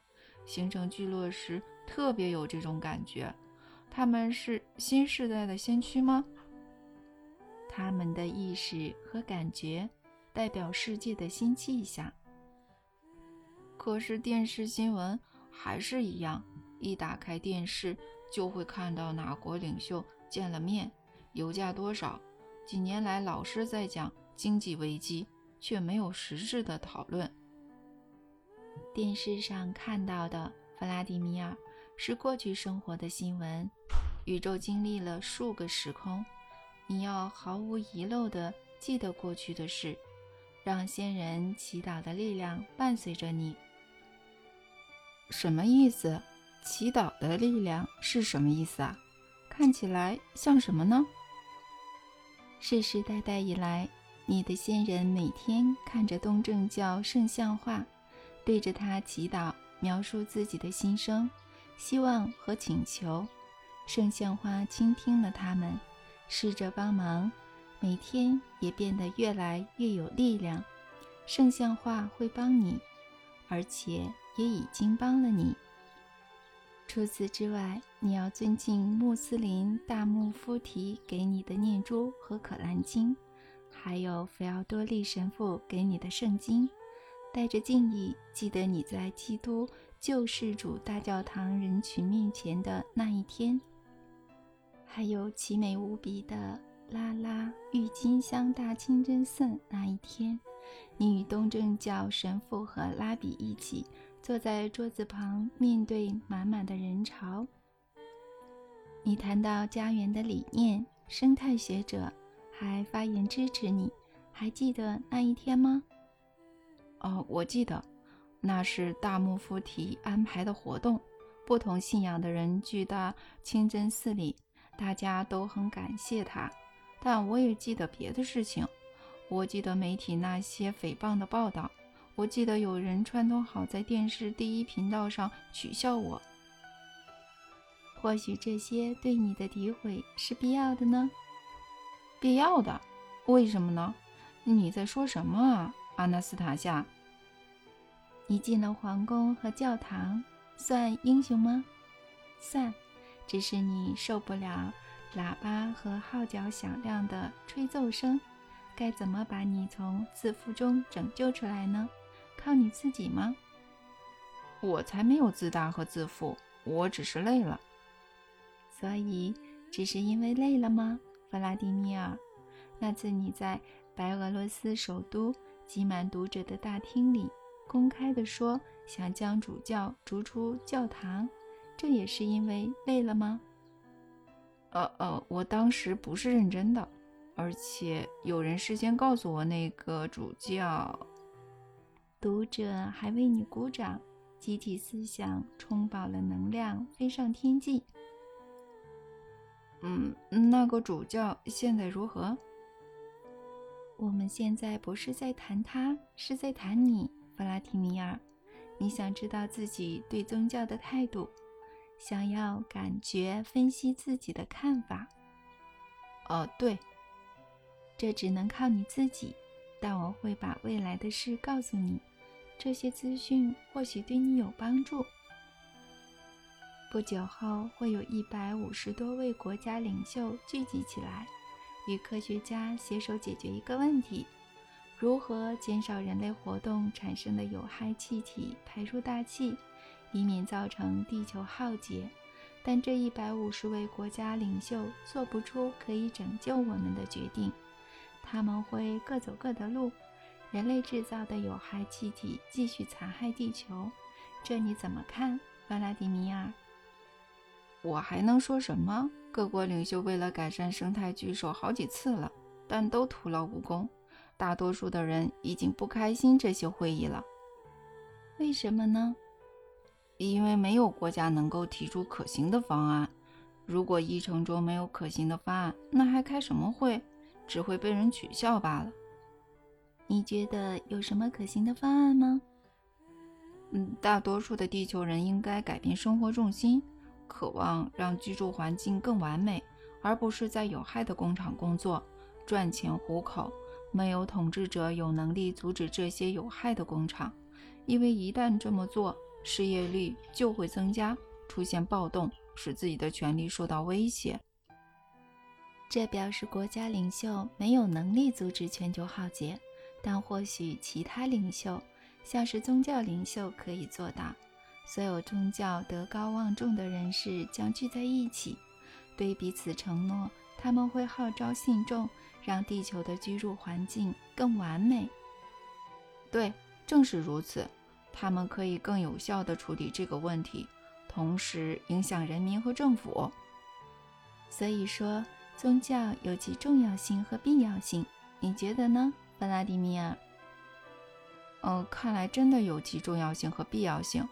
[SPEAKER 2] 形成聚落时。特别有这种感觉，他们是新时代的先驱吗？
[SPEAKER 1] 他们的意识和感觉代表世界的新气象。
[SPEAKER 2] 可是电视新闻还是一样，一打开电视就会看到哪国领袖见了面，油价多少。几年来老是在讲经济危机，却没有实质的讨论。
[SPEAKER 1] 电视上看到的弗拉迪米尔。是过去生活的新闻，宇宙经历了数个时空，你要毫无遗漏地记得过去的事，让先人祈祷的力量伴随着你。
[SPEAKER 2] 什么意思？祈祷的力量是什么意思啊？看起来像什么呢？
[SPEAKER 1] 世世代代以来，你的先人每天看着东正教圣像画，对着它祈祷，描述自己的心声。希望和请求，圣像花倾听了他们，试着帮忙，每天也变得越来越有力量。圣像画会帮你，而且也已经帮了你。除此之外，你要尊敬穆斯林大穆夫提给你的念珠和可兰经，还有菲奥多利神父给你的圣经。带着敬意，记得你在基督。救世主大教堂人群面前的那一天，还有奇美无比的拉拉郁金香大清真寺那一天，你与东正教神父和拉比一起坐在桌子旁，面对满满的人潮。你谈到家园的理念，生态学者还发言支持你。还记得那一天吗？
[SPEAKER 2] 哦，我记得，那是大幕府体安排的活动，不同信仰的人聚到清真寺里，大家都很感谢他。但我也记得别的事情，我记得媒体那些诽谤的报道，我记得有人串通好在电视第一频道上取笑我。
[SPEAKER 1] 或许这些对你的诋毁是必要的呢？
[SPEAKER 2] 必要的？为什么呢？你在说什么啊，阿纳斯塔夏？
[SPEAKER 1] 你进了皇宫和教堂，算英雄吗？算，只是你受不了喇叭和号角响亮的吹奏声。该怎么把你从自负中拯救出来呢？靠你自己吗？
[SPEAKER 2] 我才没有自大和自负，我只是累了。
[SPEAKER 1] 所以，只是因为累了吗，弗拉迪米尔？那次你在。白俄罗斯首都挤满读者的大厅里，公开地说想将主教逐出教堂，这也是因为累了吗？
[SPEAKER 2] 呃呃，我当时不是认真的，而且有人事先告诉我那个主教。
[SPEAKER 1] 读者还为你鼓掌，集体思想充饱了能量，飞上天际。
[SPEAKER 2] 嗯，那个主教现在如何？
[SPEAKER 1] 我们现在不是在谈他，是在谈你，弗拉提米尔。你想知道自己对宗教的态度，想要感觉分析自己的看法。
[SPEAKER 2] 哦，对，
[SPEAKER 1] 这只能靠你自己。但我会把未来的事告诉你，这些资讯或许对你有帮助。不久后，会有一百五十多位国家领袖聚集起来。与科学家携手解决一个问题：如何减少人类活动产生的有害气体排入大气，以免造成地球浩劫。但这一百五十位国家领袖做不出可以拯救我们的决定，他们会各走各的路。人类制造的有害气体继续残害地球，这你怎么看，弗拉迪米尔？
[SPEAKER 2] 我还能说什么？各国领袖为了改善生态聚首好几次了，但都徒劳无功。大多数的人已经不开心这些会议了。
[SPEAKER 1] 为什么呢？
[SPEAKER 2] 因为没有国家能够提出可行的方案。如果议程中没有可行的方案，那还开什么会？只会被人取笑罢了。
[SPEAKER 1] 你觉得有什么可行的方案吗？
[SPEAKER 2] 嗯，大多数的地球人应该改变生活重心。渴望让居住环境更完美，而不是在有害的工厂工作赚钱糊口。没有统治者有能力阻止这些有害的工厂，因为一旦这么做，失业率就会增加，出现暴动，使自己的权利受到威胁。
[SPEAKER 1] 这表示国家领袖没有能力阻止全球浩劫，但或许其他领袖，像是宗教领袖，可以做到。所有宗教德高望重的人士将聚在一起，对彼此承诺，他们会号召信众，让地球的居住环境更完美。
[SPEAKER 2] 对，正是如此，他们可以更有效地处理这个问题，同时影响人民和政府。
[SPEAKER 1] 所以说，宗教有其重要性和必要性，你觉得呢，弗拉迪米尔？
[SPEAKER 2] 哦，看来真的有其重要性和必要性。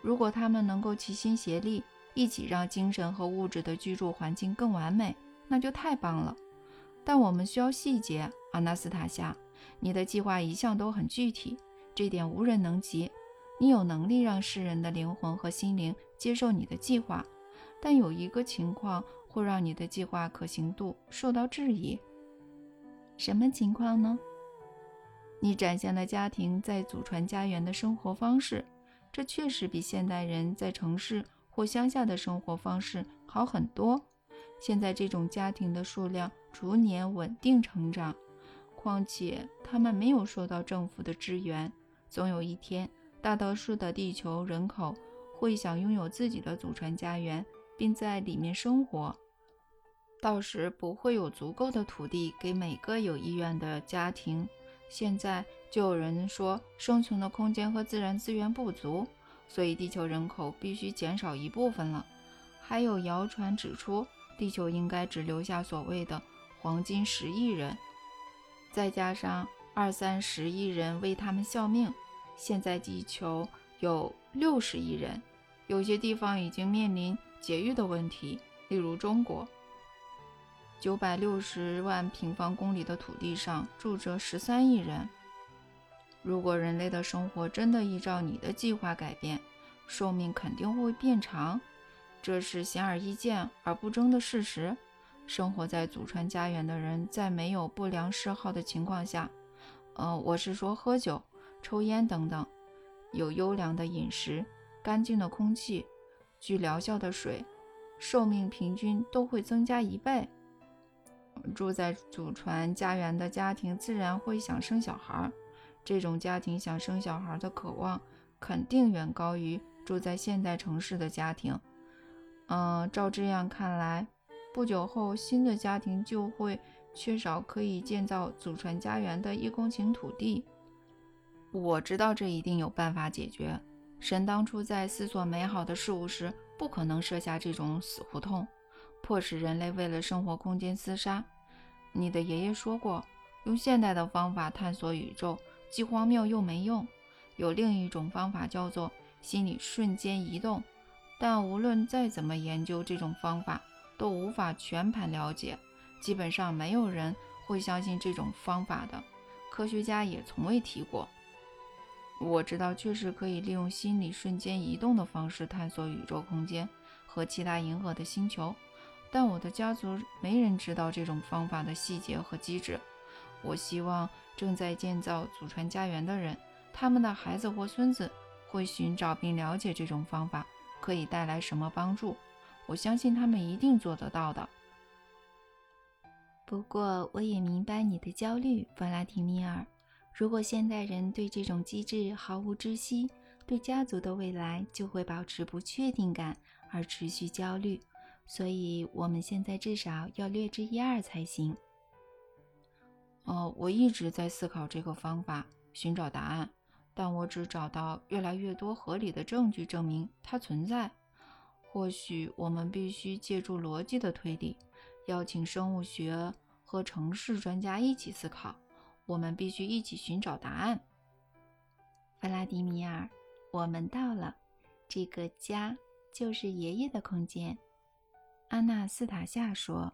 [SPEAKER 2] 如果他们能够齐心协力，一起让精神和物质的居住环境更完美，那就太棒了。但我们需要细节，阿纳斯塔夏，你的计划一向都很具体，这点无人能及。你有能力让世人的灵魂和心灵接受你的计划，但有一个情况会让你的计划可行度受到质疑。
[SPEAKER 1] 什么情况呢？
[SPEAKER 2] 你展现了家庭在祖传家园的生活方式。这确实比现代人在城市或乡下的生活方式好很多。现在这种家庭的数量逐年稳定成长，况且他们没有受到政府的支援。总有一天，大多数的地球人口会想拥有自己的祖传家园，并在里面生活。到时不会有足够的土地给每个有意愿的家庭。现在就有人说，生存的空间和自然资源不足，所以地球人口必须减少一部分了。还有谣传指出，地球应该只留下所谓的黄金十亿人，再加上二三十亿人为他们效命，现在地球有六十亿人，有些地方已经面临节育的问题，例如中国。九百六十万平方公里的土地上住着十三亿人。如果人类的生活真的依照你的计划改变，寿命肯定会变长，这是显而易见而不争的事实。生活在祖传家园的人，在没有不良嗜好的情况下，呃，我是说喝酒、抽烟等等，有优良的饮食、干净的空气、具疗效的水，寿命平均都会增加一倍。住在祖传家园的家庭自然会想生小孩，这种家庭想生小孩的渴望肯定远高于住在现代城市的家庭。嗯，照这样看来，不久后新的家庭就会缺少可以建造祖传家园的一公顷土地。我知道这一定有办法解决。神当初在思索美好的事物时，不可能设下这种死胡同。迫使人类为了生活空间厮杀。你的爷爷说过，用现代的方法探索宇宙既荒谬又没用。有另一种方法叫做心理瞬间移动，但无论再怎么研究这种方法，都无法全盘了解。基本上没有人会相信这种方法的，科学家也从未提过。我知道，确实可以利用心理瞬间移动的方式探索宇宙空间和其他银河的星球。但我的家族没人知道这种方法的细节和机制。我希望正在建造祖传家园的人，他们的孩子或孙子会寻找并了解这种方法可以带来什么帮助。我相信他们一定做得到的。
[SPEAKER 1] 不过，我也明白你的焦虑，弗拉提米尔。如果现代人对这种机制毫无知悉，对家族的未来就会保持不确定感而持续焦虑。所以，我们现在至少要略知一二才行。
[SPEAKER 2] 哦，我一直在思考这个方法，寻找答案，但我只找到越来越多合理的证据证明它存在。或许我们必须借助逻辑的推理，邀请生物学和城市专家一起思考。我们必须一起寻找答案。
[SPEAKER 1] 弗拉迪米尔，我们到了，这个家就是爷爷的空间。阿纳斯塔夏说。